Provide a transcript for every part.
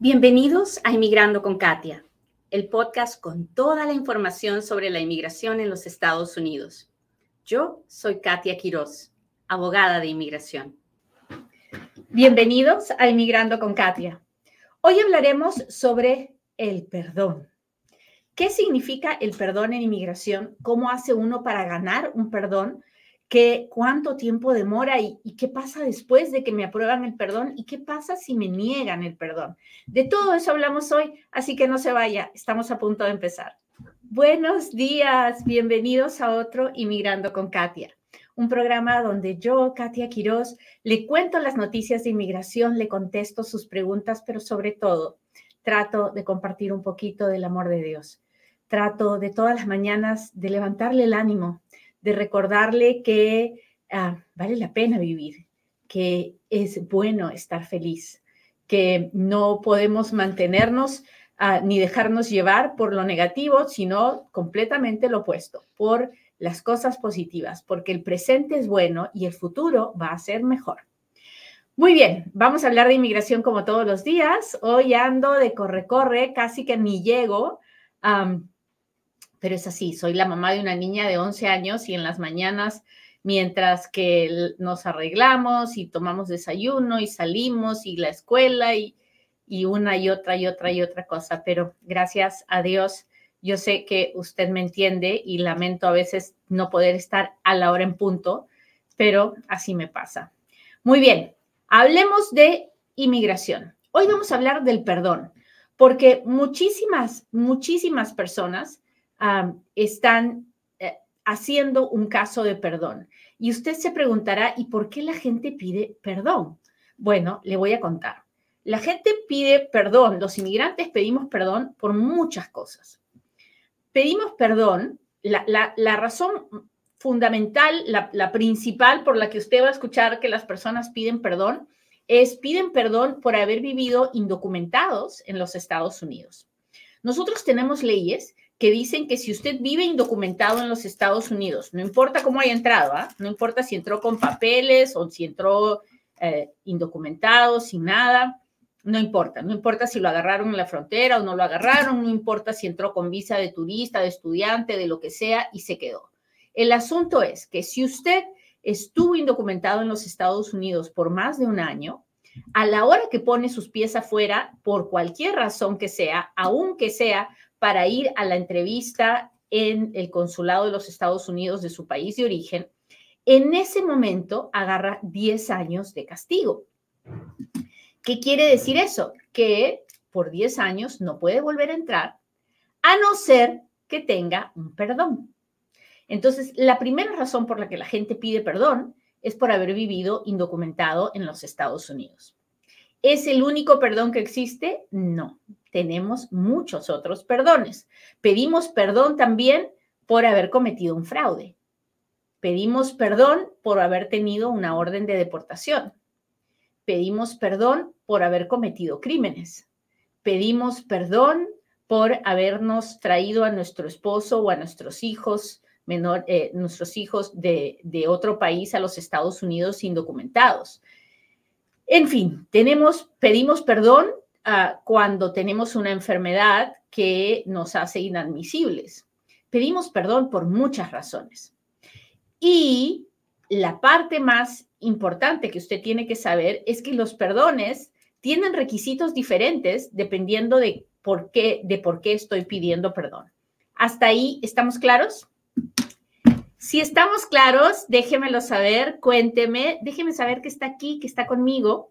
Bienvenidos a Inmigrando con Katia, el podcast con toda la información sobre la inmigración en los Estados Unidos. Yo soy Katia Quiroz, abogada de inmigración. Bienvenidos a Inmigrando con Katia. Hoy hablaremos sobre el perdón. ¿Qué significa el perdón en inmigración? ¿Cómo hace uno para ganar un perdón? ¿Qué, ¿Cuánto tiempo demora y, y, qué pasa después de que me aprueban el perdón? ¿Y qué pasa si me niegan el perdón? De todo eso hablamos hoy, así que no se vaya, estamos a punto de empezar. Buenos días, bienvenidos a otro Inmigrando con Katia, un programa donde yo, Katia Quiroz, le cuento las noticias de inmigración, le contesto sus preguntas, pero sobre todo trato de compartir un poquito del amor de Dios. Trato de todas las mañanas de levantarle el ánimo, de recordarle que ah, vale la pena vivir, que es bueno estar feliz, que no podemos mantenernos ah, ni dejarnos llevar por lo negativo, sino completamente lo opuesto, por las cosas positivas, porque el presente es bueno y el futuro va a ser mejor. Muy bien, vamos a hablar de inmigración como todos los días. Hoy ando de corre-corre, casi que ni llego pero es así, soy la mamá de una niña de 11 años y en las mañanas, mientras que nos arreglamos y tomamos desayuno y salimos y la escuela y, y una y otra y otra y otra cosa, pero gracias a Dios, yo sé que usted me entiende y lamento a veces no poder estar a la hora en punto, pero así me pasa. Muy bien, hablemos de inmigración. Hoy vamos a hablar del perdón, porque muchísimas, muchísimas personas están eh, haciendo un caso de perdón. Y usted se preguntará, ¿y por qué la gente pide perdón? Bueno, le voy a contar. La gente pide perdón, los inmigrantes pedimos perdón por muchas cosas. Pedimos perdón, la, razón fundamental, la, la principal por la que usted va a escuchar que las personas piden perdón, es piden perdón por haber vivido indocumentados en los Estados Unidos. Nosotros tenemos leyes que dicen que si usted vive indocumentado en los Estados Unidos, no importa cómo haya entrado, ¿ah? no importa si entró con papeles o si entró eh, indocumentado, sin nada, no importa, no importa si lo agarraron en la frontera o no lo agarraron, no importa si entró con visa de turista, de estudiante, de lo que sea y se quedó. El asunto es que si usted estuvo indocumentado en los Estados Unidos por más de un año, a la hora que pone sus pies afuera, por cualquier razón que sea, aunque sea para ir a la entrevista en el consulado de los Estados Unidos de su país de origen, en ese momento agarra 10 años de castigo. ¿Qué quiere decir eso? Que por 10 años no puede volver a entrar a no ser que tenga un perdón. Entonces, la primera razón por la que la gente pide perdón es por haber vivido indocumentado en los Estados Unidos. ¿Es el único perdón que existe? No, tenemos muchos otros perdones. Pedimos perdón también por haber cometido un fraude. Pedimos perdón por haber tenido una orden de deportación. Pedimos perdón por haber cometido crímenes. Pedimos perdón por habernos traído a nuestro esposo o a nuestros hijos menor, eh, nuestros hijos de, de otro país a los Estados Unidos indocumentados. En fin, tenemos, pedimos perdón uh, cuando tenemos una enfermedad que nos hace inadmisibles. Pedimos perdón por muchas razones. Y la parte más importante que usted tiene que saber es que los perdones tienen requisitos diferentes dependiendo de por qué, de por qué estoy pidiendo perdón. ¿Hasta ahí estamos claros? Si estamos claros, déjemelo saber, cuénteme, déjeme saber que está aquí, que está conmigo.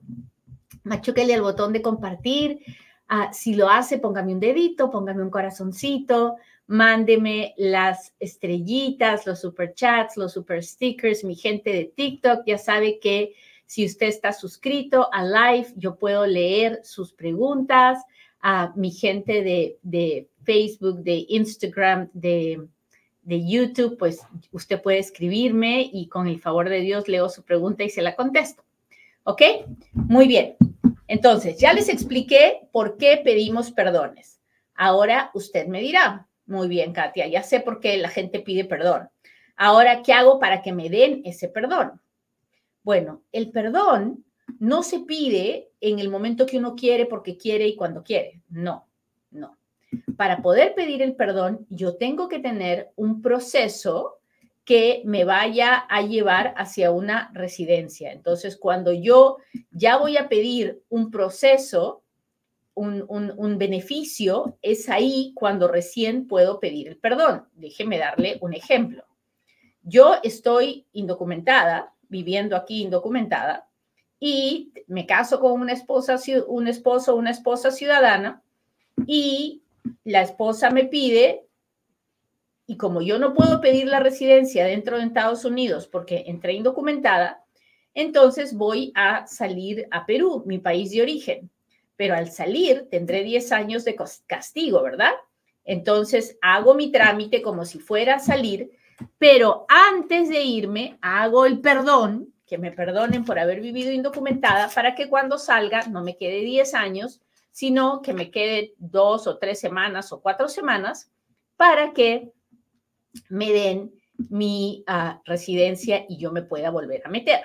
Machúquele al botón de compartir. Ah, si lo hace, póngame un dedito, póngame un corazoncito, mándeme las estrellitas, los super chats, los super stickers. Mi gente de TikTok ya sabe que si usted está suscrito a live, yo puedo leer sus preguntas. A mi gente de, de Facebook, de Instagram, de de YouTube, pues usted puede escribirme y con el favor de Dios leo su pregunta y se la contesto. ¿Ok? Muy bien. Entonces, ya les expliqué por qué pedimos perdones. Ahora usted me dirá, muy bien, Katia, ya sé por qué la gente pide perdón. Ahora, ¿qué hago para que me den ese perdón? Bueno, el perdón no se pide en el momento que uno quiere, porque quiere y cuando quiere. No, no. Para poder pedir el perdón, yo tengo que tener un proceso que me vaya a llevar hacia una residencia. Entonces, cuando yo ya voy a pedir un proceso, un, beneficio, es ahí cuando recién puedo pedir el perdón. Déjeme darle un ejemplo. Yo estoy indocumentada, viviendo aquí indocumentada, y me caso con una esposa, un esposo una esposa ciudadana, y la esposa me pide, y como yo no puedo pedir la residencia dentro de Estados Unidos porque entré indocumentada, entonces voy a salir a Perú, mi país de origen. Pero al salir tendré 10 años de castigo, ¿verdad? Entonces hago mi trámite como si fuera a salir, pero antes de irme hago el perdón, que me perdonen por haber vivido indocumentada, para que cuando salga no me quede 10 años, sino que me quede dos o tres semanas o cuatro semanas para que me den mi ah, residencia y yo me pueda volver a meter.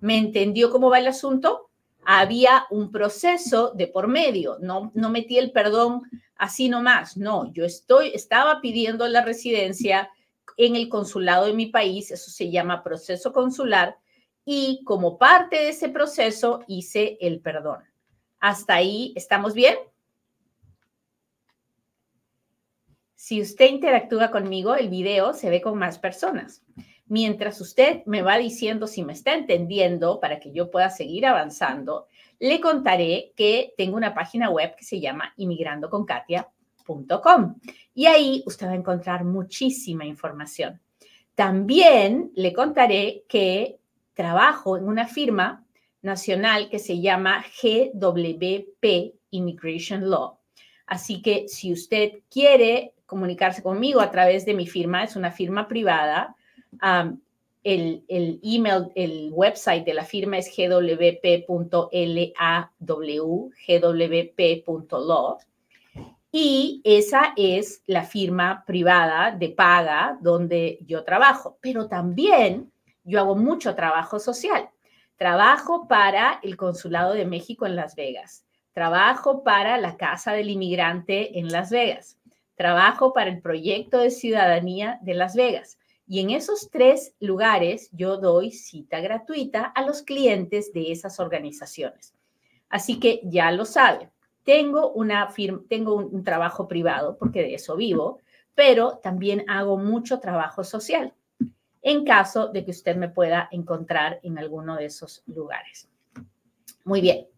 ¿Me entendió cómo va el asunto? Había un proceso de por medio, no, no metí el perdón así nomás, no, yo estoy, estaba pidiendo la residencia en el consulado de mi país, eso se llama proceso consular, y como parte de ese proceso hice el perdón. Hasta ahí, ¿estamos bien? Si usted interactúa conmigo, el video se ve con más personas. Mientras usted me va diciendo si me está entendiendo para que yo pueda seguir avanzando, le contaré que tengo una página web que se llama inmigrandoconkatia.com y ahí usted va a encontrar muchísima información. También le contaré que trabajo en una firma nacional que se llama GWP Immigration Law. Así que si usted quiere comunicarse conmigo a través de mi firma, es una firma privada. el, el, email, el website de la firma es gwp.law, gwp.law. Y esa es la firma privada de paga donde yo trabajo. Pero también yo hago mucho trabajo social. Trabajo para el Consulado de México en Las Vegas. Trabajo para la Casa del Inmigrante en Las Vegas. Trabajo para el Proyecto de Ciudadanía de Las Vegas. Y en esos tres lugares yo doy cita gratuita a los clientes de esas organizaciones. Así que ya lo saben. Tengo, una firma, tengo un, un trabajo privado porque de eso vivo, pero también hago mucho trabajo social en caso de que usted me pueda encontrar en alguno de esos lugares. Muy bien.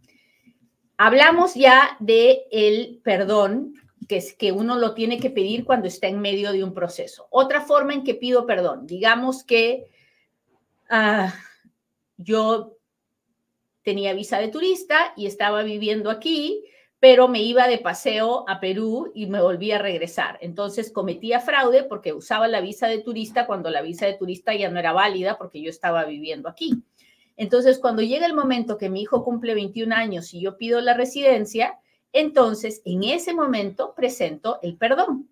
Hablamos ya de el perdón, que que uno lo tiene que pedir cuando está en medio de un proceso. Otra forma en que pido perdón, digamos que ah, yo tenía visa de turista y estaba viviendo aquí pero me iba de paseo a Perú y me volví a regresar. Entonces cometía fraude porque usaba la visa de turista cuando la visa de turista ya no era válida porque yo estaba viviendo aquí. Entonces, cuando llega el momento que mi hijo cumple 21 años y yo pido la residencia, entonces en ese momento presento el perdón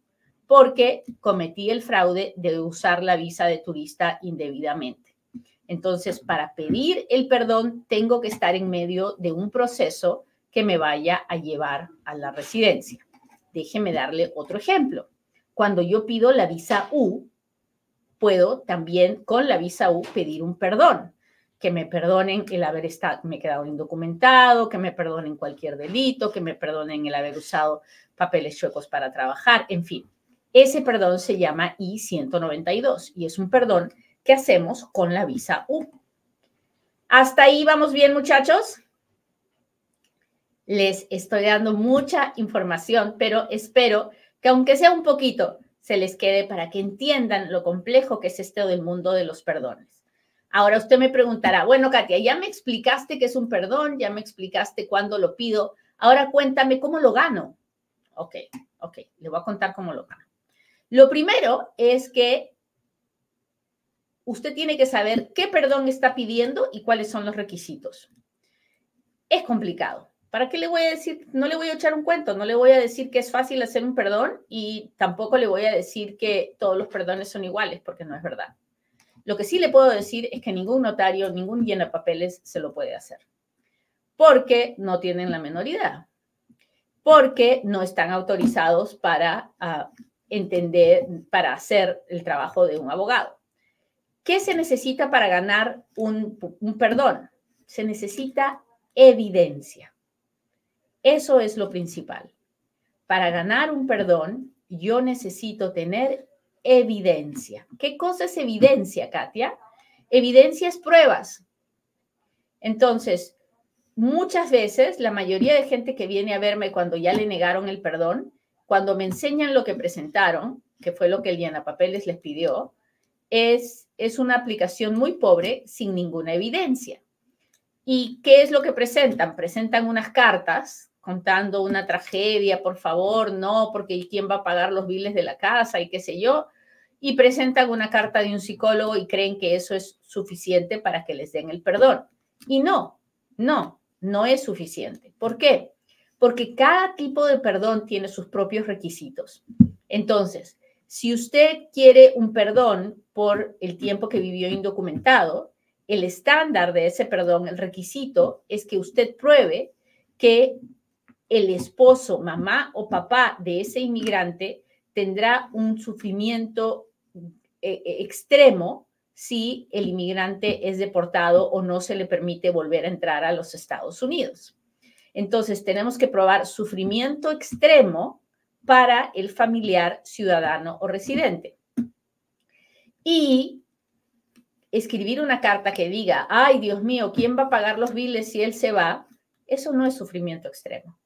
porque cometí el fraude de usar la visa de turista indebidamente. Entonces, para pedir el perdón, tengo que estar en medio de un proceso que me vaya a llevar a la residencia. Déjeme darle otro ejemplo. Cuando yo pido la visa U, puedo también con la visa U pedir un perdón, que me perdonen el haber estado, me quedado indocumentado, que me perdonen cualquier delito, que me perdonen el haber usado papeles chuecos para trabajar, en fin. Ese perdón se llama I-192 y es un perdón que hacemos con la visa U. ¿Hasta ahí vamos bien, muchachos? les estoy dando mucha información, pero espero que aunque sea un poquito, se les quede para que entiendan lo complejo que es este del mundo de los perdones. Ahora usted me preguntará, bueno, Katia, ya me explicaste qué es un perdón, ya me explicaste cuándo lo pido, ahora cuéntame cómo lo gano. Ok, ok, le voy a contar cómo lo gano. Lo primero es que usted tiene que saber qué perdón está pidiendo y cuáles son los requisitos. Es complicado, ¿Para qué le voy a decir? No le voy a echar un cuento, no le voy a decir que es fácil hacer un perdón y tampoco le voy a decir que todos los perdones son iguales, porque no es verdad. Lo que sí le puedo decir es que ningún notario, ningún llena papeles se lo puede hacer. porque no tienen la menoridad, porque no están autorizados para ah, entender, para hacer el trabajo de un abogado. ¿Qué se necesita para ganar un, un perdón? Se necesita evidencia. Eso es lo principal. Para ganar un perdón, yo necesito tener evidencia. ¿Qué cosa es evidencia, Katia? Evidencia es pruebas. Entonces, muchas veces, la mayoría de gente que viene a verme cuando ya le negaron el perdón, cuando me enseñan lo que presentaron, que fue lo que el Papeles les pidió, es, es una aplicación muy pobre sin ninguna evidencia. ¿Y qué es lo que presentan? Presentan unas cartas contando una tragedia, por favor, no, porque ¿quién va a pagar los biles de la casa y qué sé yo? Y presentan una carta de un psicólogo y creen que eso es suficiente para que les den el perdón. Y no, no, no es suficiente. ¿Por qué? Porque cada tipo de perdón tiene sus propios requisitos. Entonces, si usted quiere un perdón por el tiempo que vivió indocumentado, el estándar de ese perdón, el requisito, es que usted pruebe que el esposo, mamá o papá de ese inmigrante tendrá un sufrimiento eh, eh, extremo si el inmigrante es deportado o no se le permite volver a entrar a los Estados Unidos. Entonces, tenemos que probar sufrimiento extremo para el familiar ciudadano o residente. Y escribir una carta que diga, ay Dios mío, ¿quién va a pagar los biles si él se va? Eso no es sufrimiento extremo.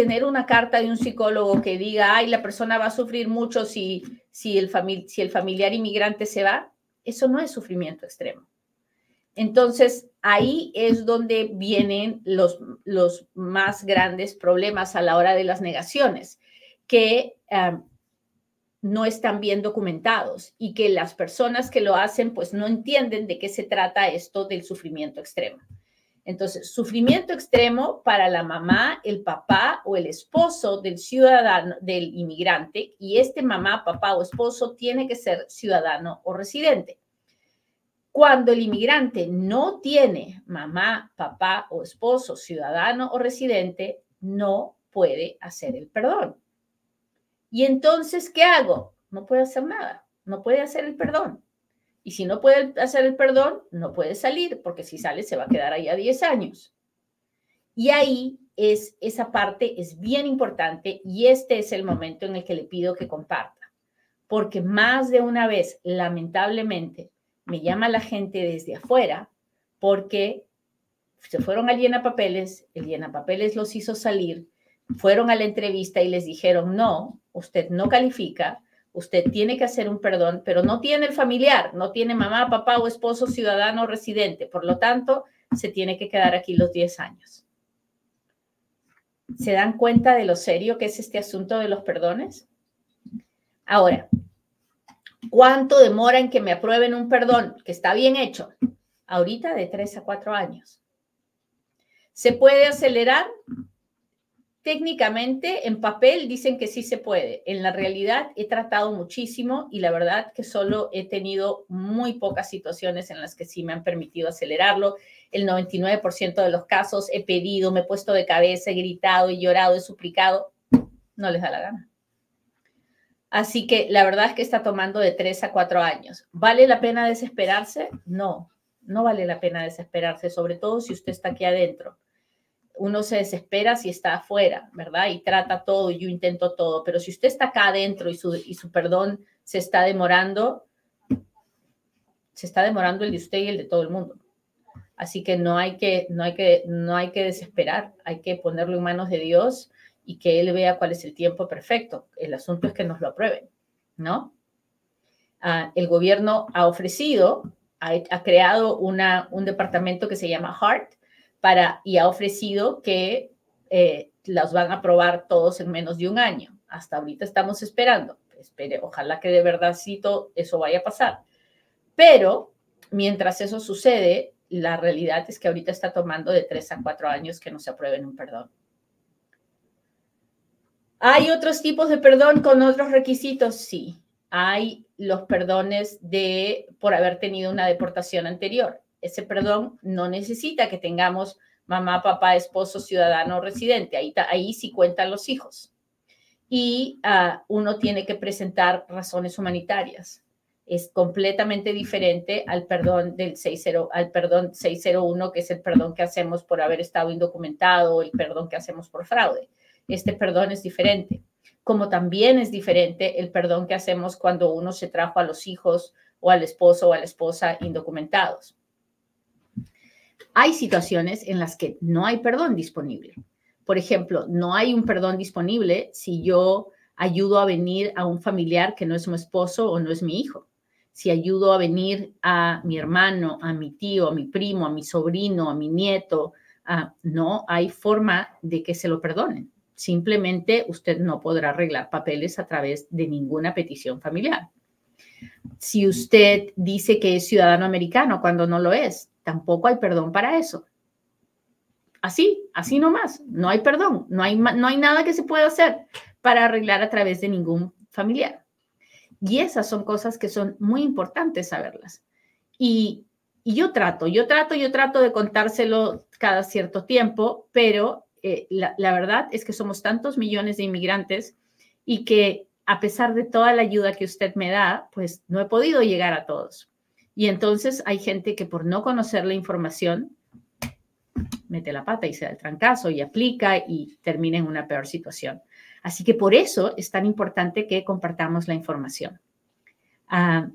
Tener una carta de un psicólogo que diga, ay, la persona va a sufrir mucho si, si, el, si el familiar inmigrante se va, eso no es sufrimiento extremo. Entonces, ahí es donde vienen los, los más grandes problemas a la hora de las negaciones, que no están bien documentados y que las personas que lo hacen pues no entienden de qué se trata esto del sufrimiento extremo. Entonces, sufrimiento extremo para la mamá, el papá o el esposo del ciudadano, del inmigrante, y este mamá, papá o esposo tiene que ser ciudadano o residente. Cuando el inmigrante no tiene mamá, papá o esposo, ciudadano o residente, no puede hacer el perdón. Y entonces, ¿qué hago? No puede hacer nada, no puede hacer el perdón. Y si no puede hacer el perdón, no puede salir, porque si sale se va a quedar ahí a 10 años. Y ahí es esa parte es bien importante y este es el momento en el que le pido que comparta, porque más de una vez, lamentablemente, me llama la gente desde afuera porque se fueron al llena papeles, el llena papeles los hizo salir, fueron a la entrevista y les dijeron, no, usted no califica, usted tiene que hacer un perdón, pero no tiene el familiar, no tiene mamá, papá o esposo ciudadano residente. Por lo tanto, se tiene que quedar aquí los 10 años. ¿Se dan cuenta de lo serio que es este asunto de los perdones? Ahora, ¿cuánto demora en que me aprueben un perdón que está bien hecho? Ahorita de 3 a 4 años. ¿Se puede acelerar? Técnicamente, en papel dicen que sí se puede. En la realidad he tratado muchísimo y la verdad que solo he tenido muy pocas situaciones en las que sí me han permitido acelerarlo. El 99% de los casos he pedido, me he puesto de cabeza, he gritado, he llorado, he suplicado. No les da la gana. Así que la verdad es que está tomando de tres a cuatro años. ¿Vale la pena desesperarse? No, no vale la pena desesperarse, sobre todo si usted está aquí adentro uno se desespera si está afuera, ¿verdad? Y trata todo, yo intento todo, pero si usted está acá adentro y su, y su perdón se está demorando, se está demorando el de usted y el de todo el mundo. Así que no hay que, no hay que, no hay que desesperar, hay que ponerlo en manos de Dios y que Él vea cuál es el tiempo perfecto. El asunto es que nos lo aprueben, ¿no? Ah, el gobierno ha ofrecido, ha, creado una, un departamento que se llama HEART, para, y ha ofrecido que eh, las van a aprobar todos en menos de un año. Hasta ahorita estamos esperando. Espere, ojalá que de verdad eso vaya a pasar. Pero mientras eso sucede, la realidad es que ahorita está tomando de tres a cuatro años que no se aprueben un perdón. ¿Hay otros tipos de perdón con otros requisitos? Sí. Hay los perdones de por haber tenido una deportación anterior ese perdón no necesita que tengamos mamá, papá, esposo, ciudadano, residente. Ahí, ahí sí cuentan los hijos. Y ah, uno tiene que presentar razones humanitarias. Es completamente diferente al perdón del 60, al perdón 601, que es el perdón que hacemos por haber estado indocumentado, o el perdón que hacemos por fraude. Este perdón es diferente. Como también es diferente el perdón que hacemos cuando uno se trajo a los hijos o al esposo o a la esposa indocumentados. Hay situaciones en las que no hay perdón disponible. Por ejemplo, no hay un perdón disponible si yo ayudo a venir a un familiar que no es mi esposo o no es mi hijo. Si ayudo a venir a mi hermano, a mi tío, a mi primo, a mi sobrino, a mi nieto, no hay forma de que se lo perdonen. Simplemente usted no podrá arreglar papeles a través de ninguna petición familiar. Si usted dice que es ciudadano americano cuando no lo es, tampoco hay perdón para eso. Así, así nomás, no hay perdón, no hay, no hay nada que se pueda hacer para arreglar a través de ningún familiar. Y esas son cosas que son muy importantes saberlas. Y, yo trato, yo trato, yo trato de contárselo cada cierto tiempo, pero eh, la, la verdad es que somos tantos millones de inmigrantes y que a pesar de toda la ayuda que usted me da, pues no he podido llegar a todos. Y entonces hay gente que por no conocer la información mete la pata y se da el trancazo y aplica y termina en una peor situación. Así que por eso es tan importante que compartamos la información. Ah,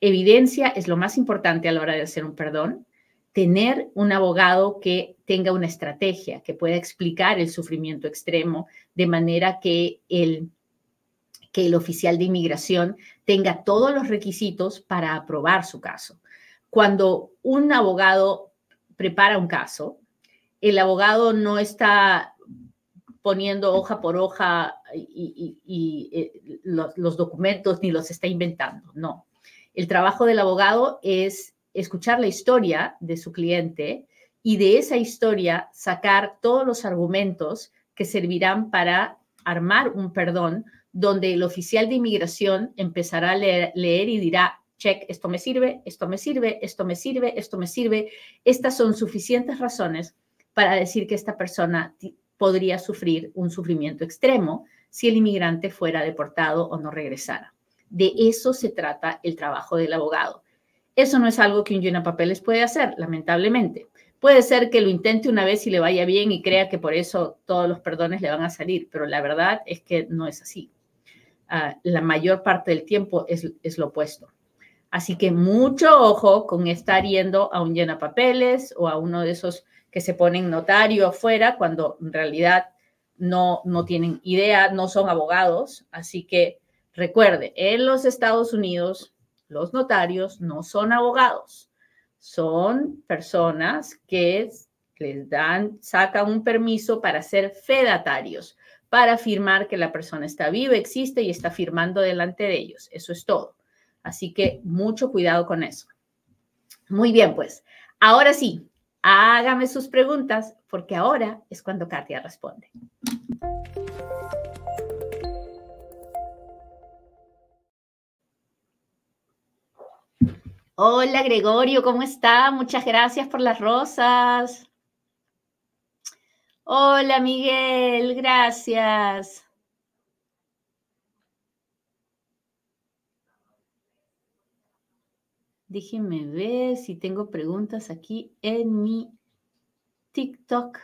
evidencia es lo más importante a la hora de hacer un perdón. Tener un abogado que tenga una estrategia, que pueda explicar el sufrimiento extremo de manera que el que el oficial de inmigración tenga todos los requisitos para aprobar su caso. Cuando un abogado prepara un caso, el abogado no está poniendo hoja por hoja y, eh, los, los, documentos ni los está inventando, no. El trabajo del abogado es escuchar la historia de su cliente y de esa historia sacar todos los argumentos que servirán para armar un perdón donde el oficial de inmigración empezará a leer, y dirá, check, esto me sirve, esto me sirve, esto me sirve, esto me sirve. Estas son suficientes razones para decir que esta persona podría sufrir un sufrimiento extremo si el inmigrante fuera deportado o no regresara. De eso se trata el trabajo del abogado. Eso no es algo que un llena papeles puede hacer, lamentablemente. Puede ser que lo intente una vez y le vaya bien y crea que por eso todos los perdones le van a salir, pero la verdad es que no es así. Ah, la mayor parte del tiempo es, es, lo opuesto. Así que mucho ojo con estar yendo a un llena papeles o a uno de esos que se ponen notario afuera cuando en realidad no, no tienen idea, no son abogados. Así que recuerde, en los Estados Unidos los notarios no son abogados, son personas que les dan, sacan un permiso para ser fedatarios para afirmar que la persona está viva, existe y está firmando delante de ellos. Eso es todo. Así que mucho cuidado con eso. Muy bien, pues ahora sí, hágame sus preguntas porque ahora es cuando Katia responde. Hola Gregorio, ¿cómo está? Muchas gracias por las rosas. Hola Miguel, gracias. Déjenme ver si tengo preguntas aquí en mi TikTok.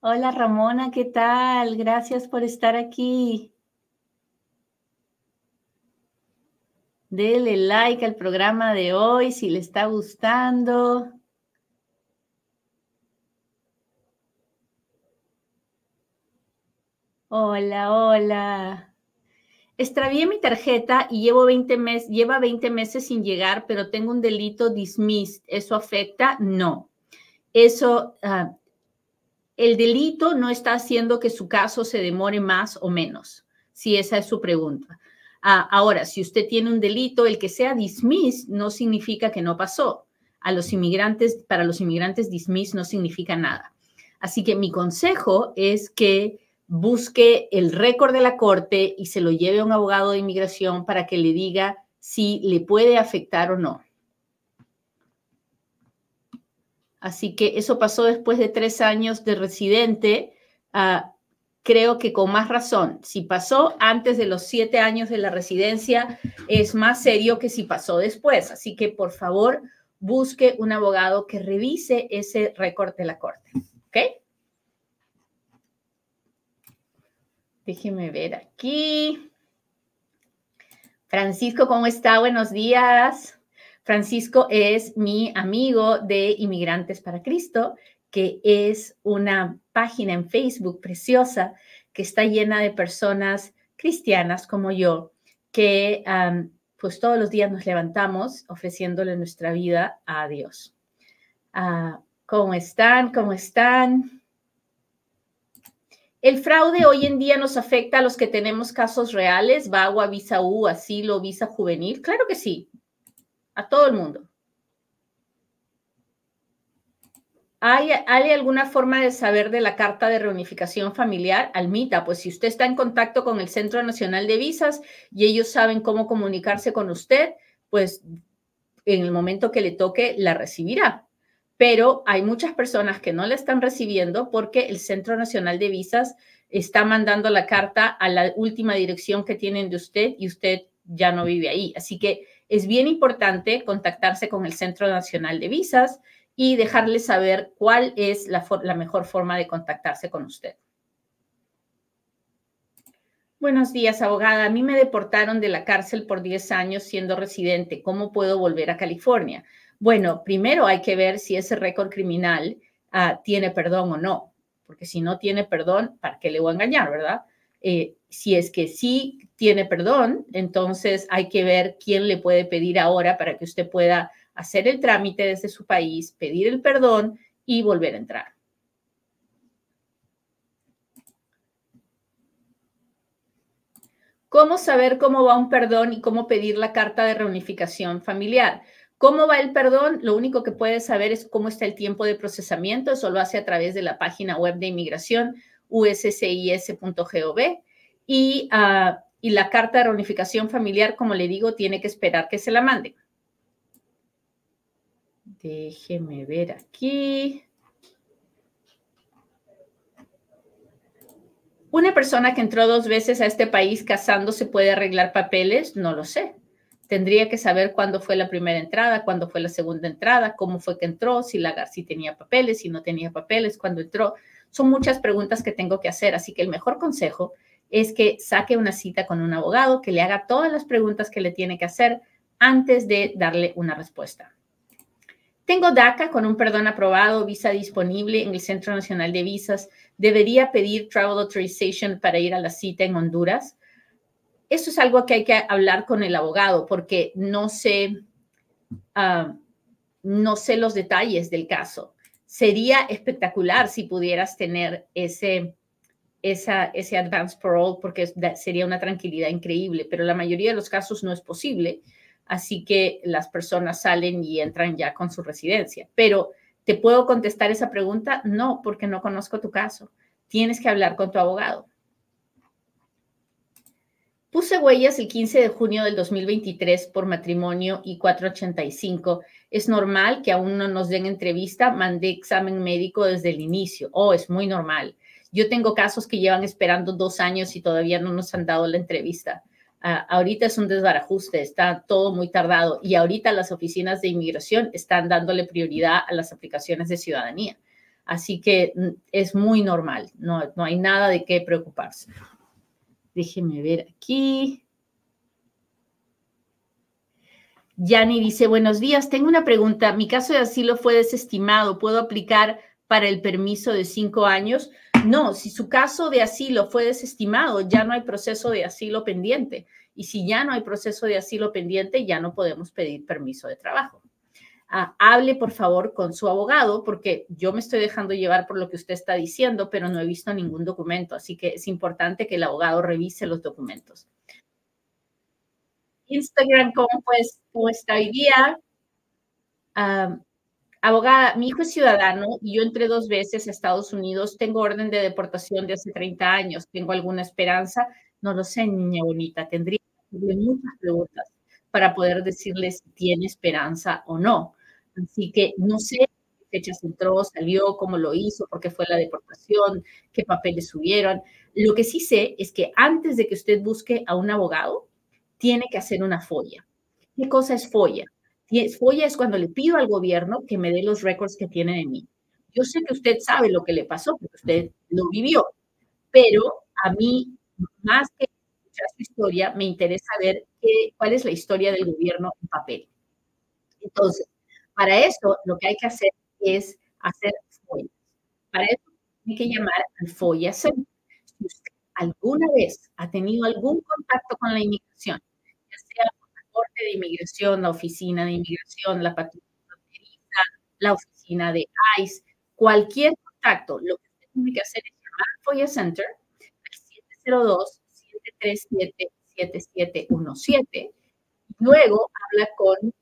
Hola Ramona, ¿qué tal? Gracias por estar aquí. Dele like al programa de hoy si le está gustando. Hola, hola. Extravié mi tarjeta y llevo 20 meses, lleva 20 meses sin llegar, pero tengo un delito dismissed. ¿Eso afecta? No. Eso, ah, el delito no está haciendo que su caso se demore más o menos, si esa es su pregunta. Ah, ahora, si usted tiene un delito, el que sea dismissed no significa que no pasó. A los inmigrantes, para los inmigrantes, dismissed no significa nada. Así que mi consejo es que busque el récord de la corte y se lo lleve a un abogado de inmigración para que le diga si le puede afectar o no. Así que eso pasó después de tres años de residente. Uh, creo que con más razón, si pasó antes de los siete años de la residencia, es más serio que si pasó después. Así que por favor, busque un abogado que revise ese récord de la corte. ¿Ok? Déjeme ver aquí. Francisco, ¿cómo está? Buenos días. Francisco es mi amigo de Inmigrantes para Cristo que es una página en Facebook preciosa que está llena de personas cristianas como yo, que pues todos los días nos levantamos ofreciéndole nuestra vida a Dios. Ah, ¿Cómo están? ¿Cómo están? ¿El fraude hoy en día nos afecta a los que tenemos casos reales? ¿Vagua, visa U, asilo, visa juvenil? Claro que sí, a todo el mundo. ¿Hay, alguna forma de saber de la carta de reunificación familiar? Almita, pues si usted está en contacto con el Centro Nacional de Visas y ellos saben cómo comunicarse con usted, pues en el momento que le toque la recibirá. Pero hay muchas personas que no la están recibiendo porque el Centro Nacional de Visas está mandando la carta a la última dirección que tienen de usted y usted ya no vive ahí. Así que es bien importante contactarse con el Centro Nacional de Visas y dejarles saber cuál es la, mejor forma de contactarse con usted. Buenos días, abogada. A mí me deportaron de la cárcel por 10 años siendo residente. ¿Cómo puedo volver a California? Bueno, primero hay que ver si ese récord criminal ah, tiene perdón o no, porque si no tiene perdón, ¿para qué le voy a engañar, verdad? Eh, si es que sí tiene perdón, entonces hay que ver quién le puede pedir ahora para que usted pueda hacer el trámite desde su país, pedir el perdón y volver a entrar. ¿Cómo saber cómo va un perdón y cómo pedir la carta de reunificación familiar? ¿Cómo va el perdón? Lo único que puedes saber es cómo está el tiempo de procesamiento. Eso lo hace a través de la página web de inmigración uscis.gov. Y, ah, y la carta de reunificación familiar, como le digo, tiene que esperar que se la manden. Déjeme ver aquí. ¿Una persona que entró dos veces a este país casándose puede arreglar papeles? No lo sé. Tendría que saber cuándo fue la primera entrada, cuándo fue la segunda entrada, cómo fue que entró, si, la, si tenía papeles, si no tenía papeles, cuándo entró. Son muchas preguntas que tengo que hacer, así que el mejor consejo es que saque una cita con un abogado que le haga todas las preguntas que le tiene que hacer antes de darle una respuesta. Tengo DACA con un perdón aprobado, visa disponible en el Centro Nacional de Visas. ¿Debería pedir Travel Authorization para ir a la cita en Honduras? Eso es algo que hay que hablar con el abogado porque no sé, ah, no sé los detalles del caso. Sería espectacular si pudieras tener ese, esa, ese advance parole porque sería una tranquilidad increíble, pero la mayoría de los casos no es posible así que las personas salen y entran ya con su residencia. Pero, ¿te puedo contestar esa pregunta? No, porque no conozco tu caso. Tienes que hablar con tu abogado. Puse huellas el 15 de junio del 2023 por matrimonio y 485. Es normal que aún no nos den entrevista. Mandé examen médico desde el inicio. Oh, es muy normal. Yo tengo casos que llevan esperando dos años y todavía no nos han dado la entrevista ahorita es un desbarajuste, está todo muy tardado y ahorita las oficinas de inmigración están dándole prioridad a las aplicaciones de ciudadanía. Así que mm, es muy normal, no, no hay nada de qué preocuparse. Déjenme ver aquí. Yani dice, buenos días, tengo una pregunta. Mi caso de asilo fue desestimado. ¿Puedo aplicar para el permiso de cinco años? No, si su caso de asilo fue desestimado, ya no hay proceso de asilo pendiente. Y si ya no hay proceso de asilo pendiente, ya no podemos pedir permiso de trabajo. Hable, por favor, con su abogado, porque yo me estoy dejando llevar por lo que usted está diciendo, pero no he visto ningún documento. Así que es importante que el abogado revise los documentos. Instagram, ¿cómo, pues, está hoy día? Abogada, mi hijo es ciudadano y yo entré dos veces a Estados Unidos. Tengo orden de deportación de hace 30 años. ¿Tengo alguna esperanza? No lo sé, niña bonita. Tendría muchas preguntas para poder decirle si tiene esperanza o no. Así que no sé fechas entró, salió, cómo lo hizo, por qué fue la deportación, qué papeles subieron. Lo que sí sé es que antes de que usted busque a un abogado, tiene que hacer una folla. ¿Qué cosa es folla? Folla es cuando le pido al gobierno que me dé los récords que tiene de mí. Yo sé que usted sabe lo que le pasó, porque usted lo vivió, pero a mí, más que escuchar su historia, me interesa ver qué, cuál es la historia del gobierno en papel. Entonces, para eso lo que hay que hacer es hacer follas. Para eso hay que llamar al FOIA Center. Si usted alguna vez ha tenido algún contacto con la inmigración, ya sea la Corte de Inmigración, la Oficina de Inmigración, la Patrulla la Oficina de ICE, cualquier contacto, lo que usted tiene que hacer es llamar al FOIA Center al 702-737-7717. Luego habla con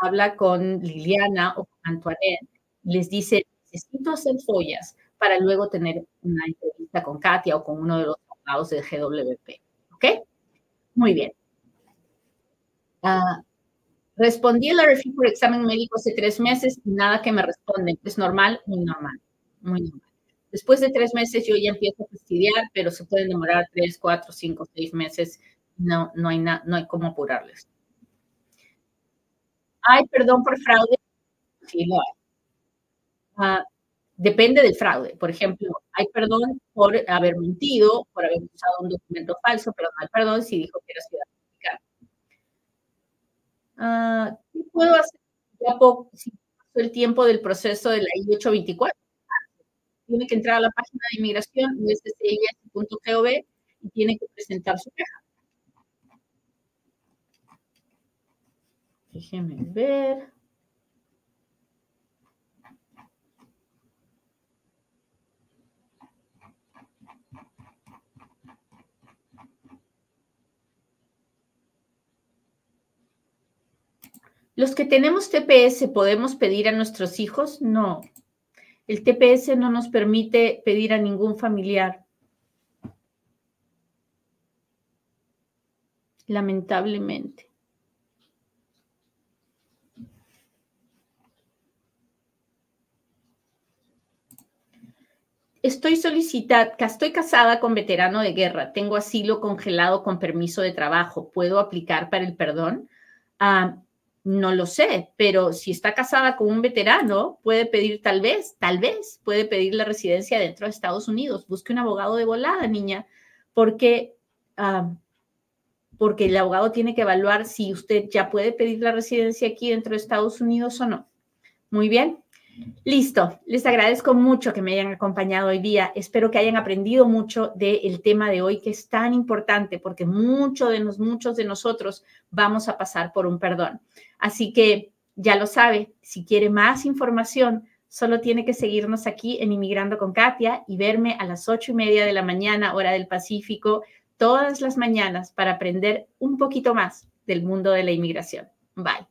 habla con Liliana o con Antoinette, les dice, necesito hacer follas para luego tener una entrevista con Katia o con uno de los abogados del GWP. ¿Ok? Muy bien. Uh, respondí la refugio por examen médico hace tres meses y nada que me responden. ¿Es normal? Muy normal. Muy normal. Después de tres meses yo ya empiezo a estudiar, pero se pueden demorar tres, cuatro, cinco, seis meses. No, no, hay, no hay cómo apurarles. ¿Hay perdón por fraude? Sí, lo hay. Ah, depende del fraude. Por ejemplo, hay perdón por haber mentido, por haber usado un documento falso, pero no hay perdón si dijo que era ciudadano uh, ¿Qué puedo hacer si pasó el tiempo del proceso de la I-824? Tiene que entrar a la página de inmigración, uscis.gov, y tiene que presentar su queja. Déjenme ver. Los que tenemos TPS, ¿podemos pedir a nuestros hijos? No. El TPS no nos permite pedir a ningún familiar. Lamentablemente. Estoy solicitando, estoy casada con veterano de guerra, tengo asilo congelado con permiso de trabajo, ¿puedo aplicar para el perdón? Ah, no lo sé, pero si está casada con un veterano, puede pedir tal vez, tal vez, puede pedir la residencia dentro de Estados Unidos. Busque un abogado de volada, niña, porque, ah, porque el abogado tiene que evaluar si usted ya puede pedir la residencia aquí dentro de Estados Unidos o no. Muy bien. Listo, les agradezco mucho que me hayan acompañado hoy día. Espero que hayan aprendido mucho del tema de hoy que es tan importante porque muchos de, nos, muchos de nosotros vamos a pasar por un perdón. Así que ya lo sabe, si quiere más información, solo tiene que seguirnos aquí en Inmigrando con Katia y verme a las ocho y media de la mañana, hora del Pacífico, todas las mañanas para aprender un poquito más del mundo de la inmigración. Bye.